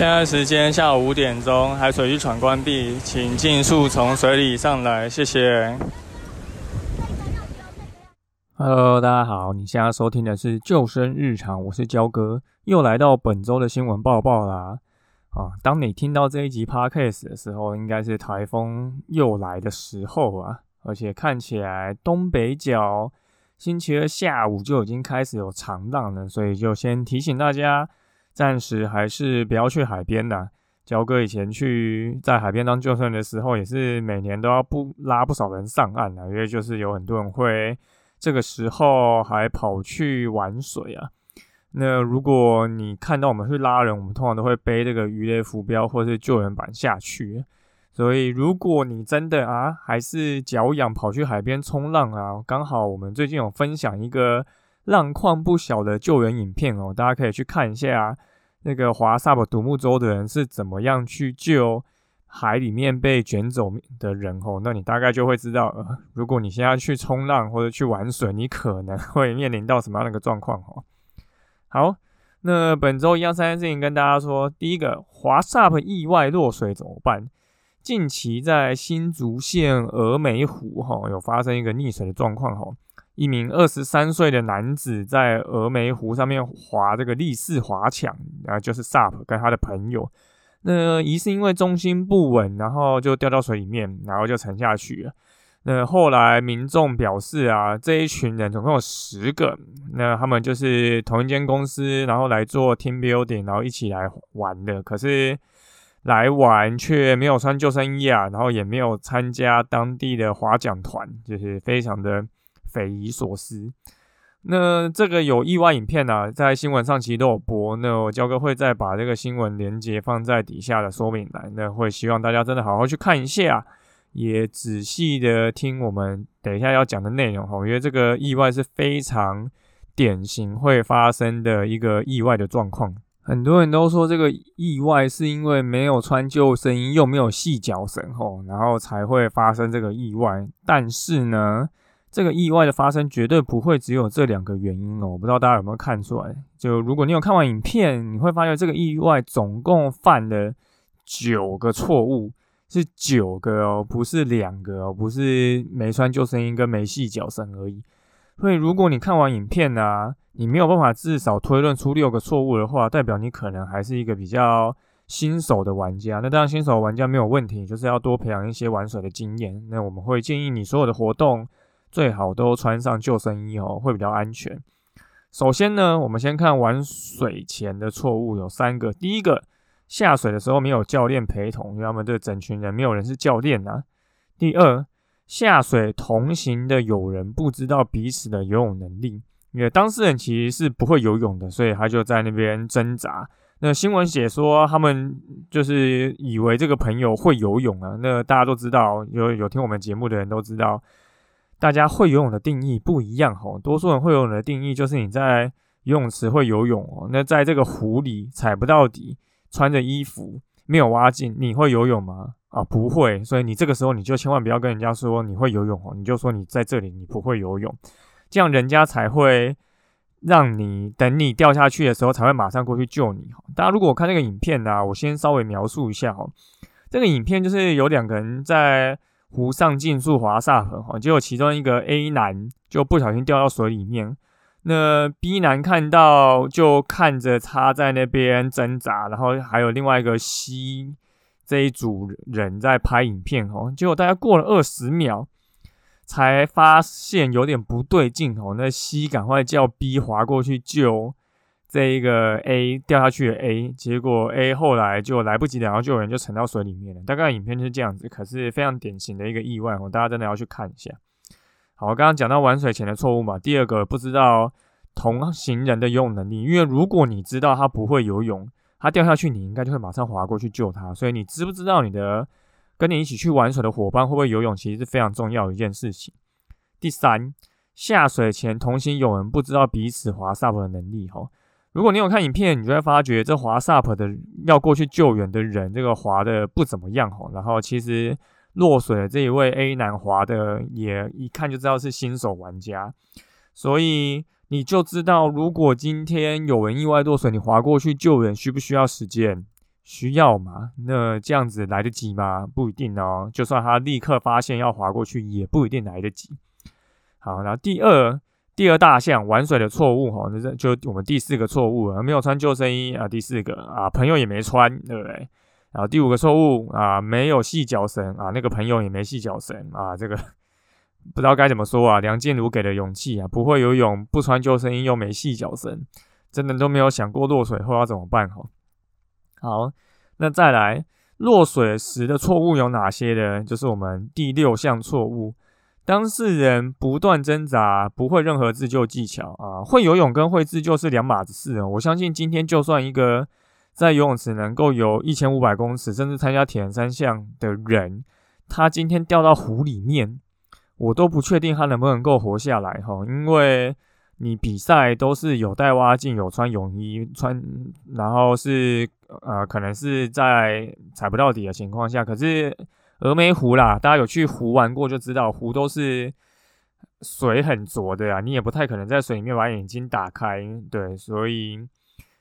现在时间下午五点钟，海水浴场关闭，请尽速从水里上来，谢谢。Hello，大家好，你现在收听的是救生日常，我是焦哥，又来到本周的新闻报报啦。啊，当你听到这一集 Podcast 的时候，应该是台风又来的时候啊，而且看起来东北角星期二下午就已经开始有长浪了，所以就先提醒大家。暂时还是不要去海边的。焦哥以前去在海边当救生的时候，也是每年都要不拉不少人上岸啊，因为就是有很多人会这个时候还跑去玩水啊。那如果你看到我们去拉人，我们通常都会背这个鱼雷浮标或是救援板下去。所以如果你真的啊还是脚痒跑去海边冲浪啊，刚好我们最近有分享一个浪况不小的救援影片哦，大家可以去看一下。那个华萨布独木舟的人是怎么样去救海里面被卷走的人哦？那你大概就会知道，呃，如果你现在去冲浪或者去玩水，你可能 会面临到什么样的一个状况哦。好，那本周一样三件事情跟大家说。第一个，华萨普意外落水怎么办？近期在新竹县峨眉湖哈有发生一个溺水的状况哈。一名二十三岁的男子在峨眉湖上面滑这个立式滑墙，然后就是 SUP 跟他的朋友，那疑似因为重心不稳，然后就掉到水里面，然后就沉下去了。那后来民众表示啊，这一群人总共有十个，那他们就是同一间公司，然后来做 team building，然后一起来玩的。可是来玩却没有穿救生衣啊，然后也没有参加当地的划桨团，就是非常的。匪夷所思。那这个有意外影片呢，在新闻上其实都有播。那我焦哥会再把这个新闻连接放在底下的说明栏。那会希望大家真的好好去看一下，也仔细的听我们等一下要讲的内容哈。我觉得这个意外是非常典型会发生的一个意外的状况。很多人都说这个意外是因为没有穿救生衣，又没有系脚绳吼，然后才会发生这个意外。但是呢？这个意外的发生绝对不会只有这两个原因哦，我不知道大家有没有看出来？就如果你有看完影片，你会发现这个意外总共犯了九个错误，是九个哦，不是两个哦，不是没穿救生衣跟没系脚绳而已。所以如果你看完影片呢，你没有办法至少推论出六个错误的话，代表你可能还是一个比较新手的玩家。那当然新手玩家没有问题，就是要多培养一些玩水的经验。那我们会建议你所有的活动。最好都穿上救生衣哦，会比较安全。首先呢，我们先看玩水前的错误有三个。第一个，下水的时候没有教练陪同，因为他们这整群人没有人是教练呐。第二，下水同行的友人不知道彼此的游泳能力，因为当事人其实是不会游泳的，所以他就在那边挣扎。那新闻写说他们就是以为这个朋友会游泳啊。那大家都知道，有有听我们节目的人都知道。大家会游泳的定义不一样吼，多数人会游泳的定义就是你在游泳池会游泳哦，那在这个湖里踩不到底，穿着衣服没有挖进，你会游泳吗？啊，不会，所以你这个时候你就千万不要跟人家说你会游泳哦，你就说你在这里你不会游泳，这样人家才会让你等你掉下去的时候才会马上过去救你哈。大家如果看那个影片呢，我先稍微描述一下哈，这个影片就是有两个人在。湖上竞速滑沙河哈，结果其中一个 A 男就不小心掉到水里面，那 B 男看到就看着他在那边挣扎，然后还有另外一个 C 这一组人在拍影片哦，结果大家过了二十秒才发现有点不对劲哦，那 C 赶快叫 B 滑过去救。这一个 A 掉下去的 A，结果 A 后来就来不及了，然后救人就沉到水里面了。大概影片就是这样子，可是非常典型的一个意外哦，大家真的要去看一下。好，刚刚讲到玩水前的错误嘛，第二个不知道同行人的游泳能力，因为如果你知道他不会游泳，他掉下去，你应该就会马上划过去救他。所以你知不知道你的跟你一起去玩水的伙伴会不会游泳，其实是非常重要的一件事情。第三，下水前同行有人不知道彼此划 SUP 的能力哈。如果你有看影片，你就会发觉这划 SUP 的要过去救援的人，这个划的不怎么样哈。然后其实落水的这一位 A 男划的也一看就知道是新手玩家，所以你就知道，如果今天有人意外落水，你划过去救援需不需要时间？需要嘛？那这样子来得及吗？不一定哦。就算他立刻发现要划过去，也不一定来得及。好，然后第二。第二大项玩水的错误哈，那是就我们第四个错误了，没有穿救生衣啊。第四个啊，朋友也没穿，对不对？然后第五个错误啊，没有系脚绳啊，那个朋友也没系脚绳啊，这个 不知道该怎么说啊。梁静茹给的勇气啊，不会游泳，不穿救生衣又没系脚绳，真的都没有想过落水后要怎么办哈。好，那再来落水时的错误有哪些呢？就是我们第六项错误。当事人不断挣扎，不会任何自救技巧啊！会游泳跟会自救是两码子事啊！我相信今天就算一个在游泳池能够游一千五百公尺，甚至参加铁人三项的人，他今天掉到湖里面，我都不确定他能不能够活下来哈！因为你比赛都是有带蛙镜、有穿泳衣、穿，然后是呃，可能是在踩不到底的情况下，可是。峨眉湖啦，大家有去湖玩过就知道，湖都是水很浊的啊，你也不太可能在水里面把眼睛打开，对，所以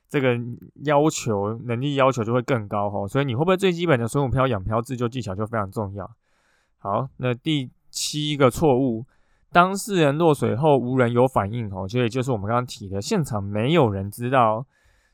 这个要求能力要求就会更高哈，所以你会不会最基本的水母漂、仰漂自救技巧就非常重要。好，那第七个错误，当事人落水后无人有反应哦，所以就是我们刚刚提的，现场没有人知道。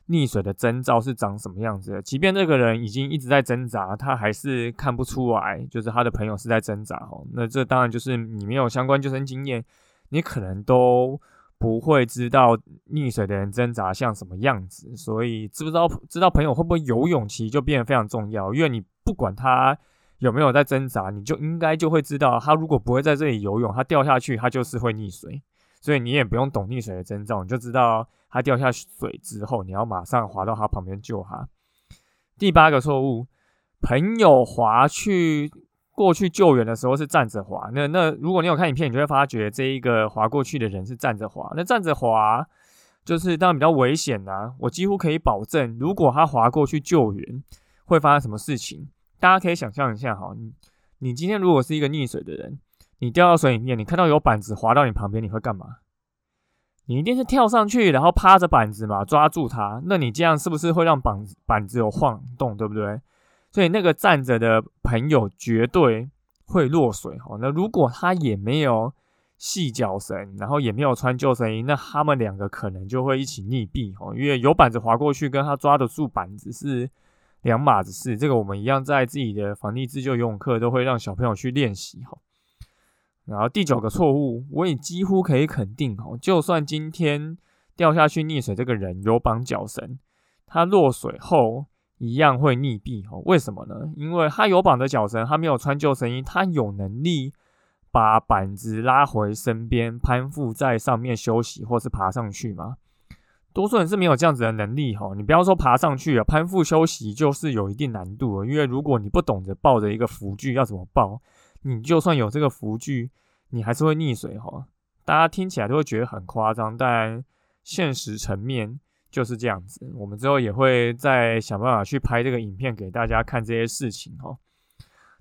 溺水的征兆是长什么样子的？即便这个人已经一直在挣扎，他还是看不出来，就是他的朋友是在挣扎哦。那这当然就是你没有相关救生经验，你可能都不会知道溺水的人挣扎像什么样子。所以知不知道知道朋友会不会游泳，其实就变得非常重要。因为你不管他有没有在挣扎，你就应该就会知道，他如果不会在这里游泳，他掉下去，他就是会溺水。所以你也不用懂溺水的征兆，你就知道他掉下水之后，你要马上滑到他旁边救他。第八个错误，朋友滑去过去救援的时候是站着滑。那那如果你有看影片，你就会发觉这一个滑过去的人是站着滑。那站着滑就是当然比较危险的。我几乎可以保证，如果他滑过去救援，会发生什么事情？大家可以想象一下哈，你你今天如果是一个溺水的人。你掉到水里面，你看到有板子滑到你旁边，你会干嘛？你一定是跳上去，然后趴着板子嘛，抓住它。那你这样是不是会让板板子有晃动，对不对？所以那个站着的朋友绝对会落水哦。那如果他也没有系脚绳，然后也没有穿救生衣，那他们两个可能就会一起溺毙哦。因为有板子滑过去，跟他抓得住板子是两码子事。这个我们一样在自己的防溺自救游泳课都会让小朋友去练习哈。然后第九个错误，我也几乎可以肯定哦，就算今天掉下去溺水这个人有绑脚绳，他落水后一样会溺毙哦。为什么呢？因为他有绑的脚绳，他没有穿救生衣，他有能力把板子拉回身边，攀附在上面休息，或是爬上去吗？多数人是没有这样子的能力哈。你不要说爬上去啊，攀附休息就是有一定难度，因为如果你不懂得抱着一个浮具要怎么抱。你就算有这个浮具，你还是会溺水哈。大家听起来都会觉得很夸张，但现实层面就是这样子。我们之后也会再想办法去拍这个影片给大家看这些事情哈。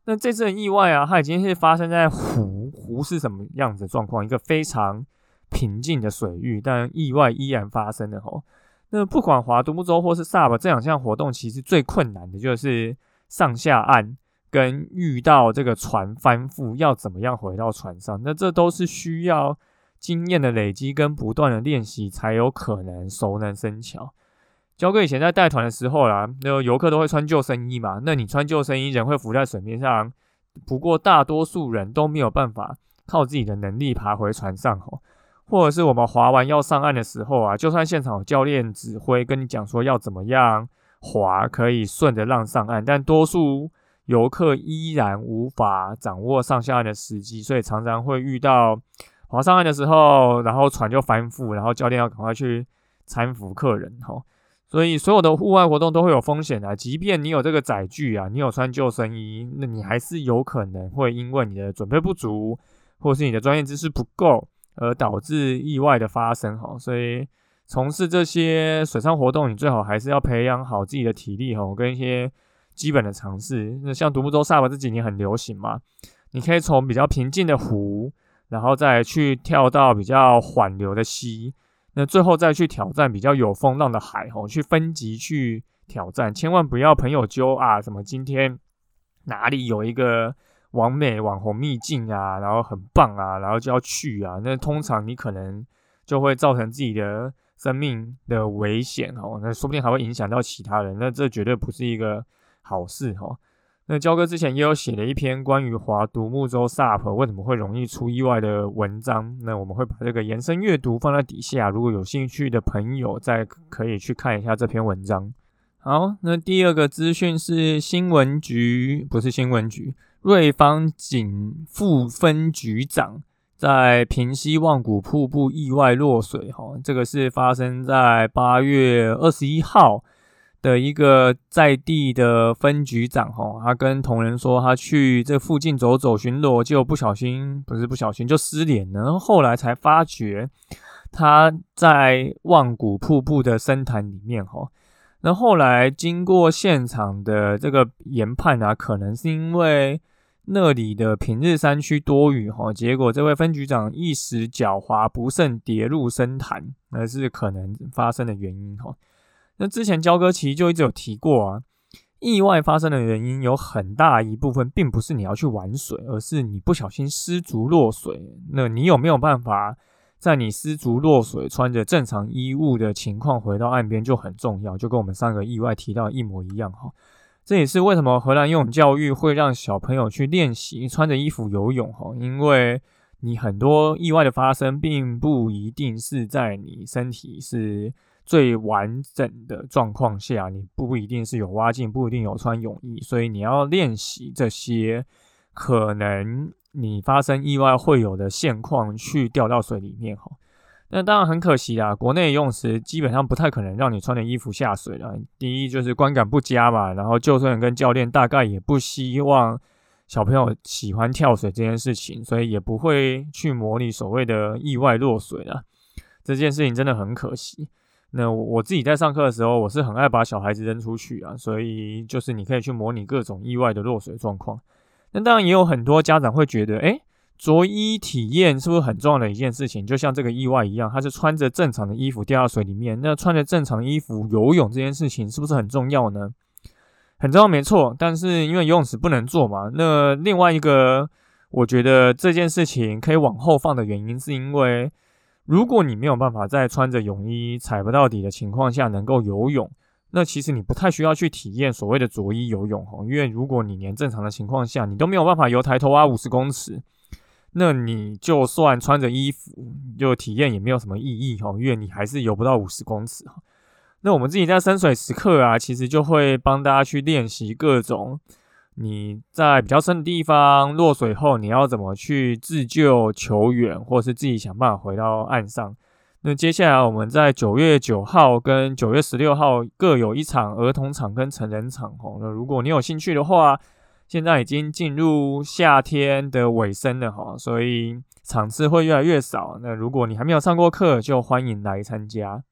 那这次的意外啊，它已经是发生在湖，湖是什么样子状况？一个非常平静的水域，但意外依然发生了哈。那不管划独木舟或是 SUP 这两项活动，其实最困难的就是上下岸。跟遇到这个船翻覆要怎么样回到船上，那这都是需要经验的累积跟不断的练习才有可能熟能生巧。焦哥以前在带团的时候啦，那游客都会穿救生衣嘛，那你穿救生衣人会浮在水面上，不过大多数人都没有办法靠自己的能力爬回船上吼，或者是我们划完要上岸的时候啊，就算现场有教练指挥跟你讲说要怎么样划可以顺着浪上岸，但多数。游客依然无法掌握上下岸的时机，所以常常会遇到划上岸的时候，然后船就翻覆，然后教练要赶快去搀扶客人哈。所以所有的户外活动都会有风险的，即便你有这个载具啊，你有穿救生衣，那你还是有可能会因为你的准备不足，或是你的专业知识不够，而导致意外的发生哈。所以从事这些水上活动，你最好还是要培养好自己的体力哈，跟一些基本的尝试。那像独木舟 SUP 这几年很流行嘛，你可以从比较平静的湖，然后再去跳到比较缓流的溪。那最后再去挑战比较有风浪的海吼，去分级去挑战，千万不要朋友揪啊，什么今天哪里有一个完美网红秘境啊，然后很棒啊，然后就要去啊，那通常你可能就会造成自己的生命的危险哦，那说不定还会影响到其他人，那这绝对不是一个好事哦。那焦哥之前也有写了一篇关于划独木舟 SUP 为什么会容易出意外的文章，那我们会把这个延伸阅读放在底下，如果有兴趣的朋友再可以去看一下这篇文章。好，那第二个资讯是新闻局，不是新闻局，瑞芳警副分局长在平西望古瀑布意外落水，哈，这个是发生在八月二十一号。的一个在地的分局长，吼，他跟同仁说，他去这附近走走巡逻，就不小心，不是不小心就失联了。然后后来才发觉他在望古瀑布的深潭里面，吼。那后来经过现场的这个研判啊，可能是因为那里的平日山区多雨，吼，结果这位分局长一时狡猾，不慎跌入深潭，那是可能发生的原因，吼。那之前焦哥其实就一直有提过啊，意外发生的原因有很大一部分并不是你要去玩水，而是你不小心失足落水。那你有没有办法在你失足落水、穿着正常衣物的情况回到岸边就很重要，就跟我们上个意外提到一模一样哈。这也是为什么荷兰游泳教育会让小朋友去练习穿着衣服游泳哈，因为你很多意外的发生并不一定是在你身体是。最完整的状况下，你不一定是有蛙镜，不一定有穿泳衣，所以你要练习这些可能你发生意外会有的现况，去掉到水里面哈。那当然很可惜啦，国内游泳池基本上不太可能让你穿着衣服下水了。第一就是观感不佳嘛，然后就算跟教练大概也不希望小朋友喜欢跳水这件事情，所以也不会去模拟所谓的意外落水了。这件事情真的很可惜。那我自己在上课的时候，我是很爱把小孩子扔出去啊，所以就是你可以去模拟各种意外的落水状况。那当然也有很多家长会觉得，哎，着衣体验是不是很重要的一件事情？就像这个意外一样，他是穿着正常的衣服掉到水里面，那穿着正常衣服游泳这件事情是不是很重要呢？很重要，没错。但是因为游泳池不能做嘛，那另外一个我觉得这件事情可以往后放的原因，是因为。如果你没有办法在穿着泳衣踩不到底的情况下能够游泳，那其实你不太需要去体验所谓的着衣游泳哈，因为如果你连正常的情况下你都没有办法游抬头蛙五十公尺，那你就算穿着衣服就体验也没有什么意义哈，因为你还是游不到五十公尺哈。那我们自己在深水时刻啊，其实就会帮大家去练习各种。你在比较深的地方落水后，你要怎么去自救求援，或是自己想办法回到岸上？那接下来我们在九月九号跟九月十六号各有一场儿童场跟成人场哦。那如果你有兴趣的话，现在已经进入夏天的尾声了哈，所以场次会越来越少。那如果你还没有上过课，就欢迎来参加。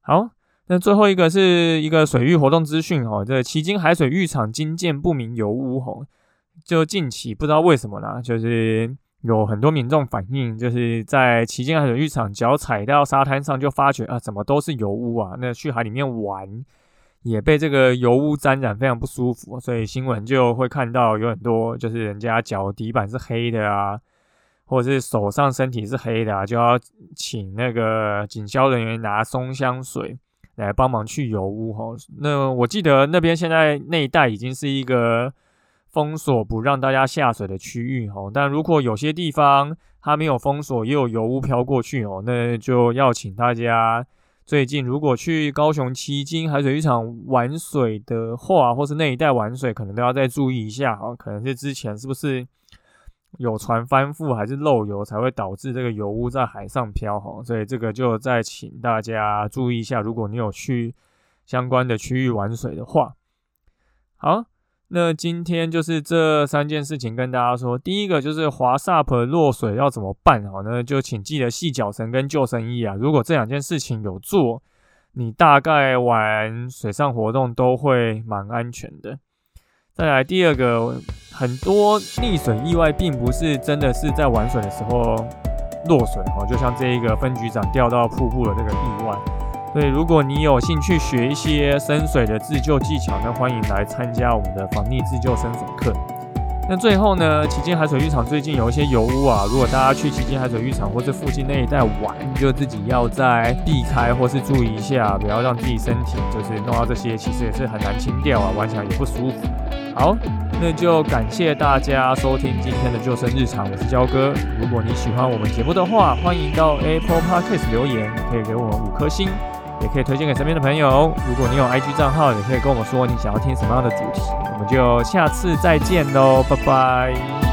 好。那最后一个是一个水域活动资讯哈，这旗津海水浴场惊见不明油污哈，就近期不知道为什么啦，就是有很多民众反映，就是在旗津海水浴场脚踩到沙滩上就发觉啊，怎么都是油污啊？那去海里面玩也被这个油污沾染，非常不舒服，所以新闻就会看到有很多就是人家脚底板是黑的啊，或者是手上身体是黑的啊，就要请那个警消人员拿松香水。来帮忙去油污哈，那我记得那边现在那一带已经是一个封锁不让大家下水的区域哈，但如果有些地方它没有封锁，也有油污飘过去哦，那就要请大家最近如果去高雄七金海水浴场玩水的话，或是那一带玩水，可能都要再注意一下哈，可能是之前是不是有船翻覆还是漏油，才会导致这个油污在海上漂哈。所以这个就再请大家注意一下，如果你有去相关的区域玩水的话，好。那今天就是这三件事情跟大家说。第一个就是滑 SUP 落水要怎么办？好，那就请记得系脚绳跟救生衣啊。如果这两件事情有做，你大概玩水上活动都会蛮安全的。再来第二个，很多溺水意外并不是真的是在玩水的时候落水哦，就像这一个分局长掉到瀑布的这个意外。所以，如果你有兴趣学一些深水的自救技巧，那欢迎来参加我们的防溺自救深水课。那最后呢，旗津海水浴场最近有一些油污啊，如果大家去旗津海水浴场或是附近那一带玩，就自己要在避开或是注意一下，不要让自己身体就是弄到这些，其实也是很难清掉啊，玩起来也不舒服。好，那就感谢大家收听今天的救生日常，我是焦哥。如果你喜欢我们节目的话，欢迎到 Apple Podcast 留言，可以给我们五颗星。也可以推荐给身边的朋友。如果你有 IG 账号，也可以跟我们说你想要听什么样的主题，我们就下次再见喽，拜拜。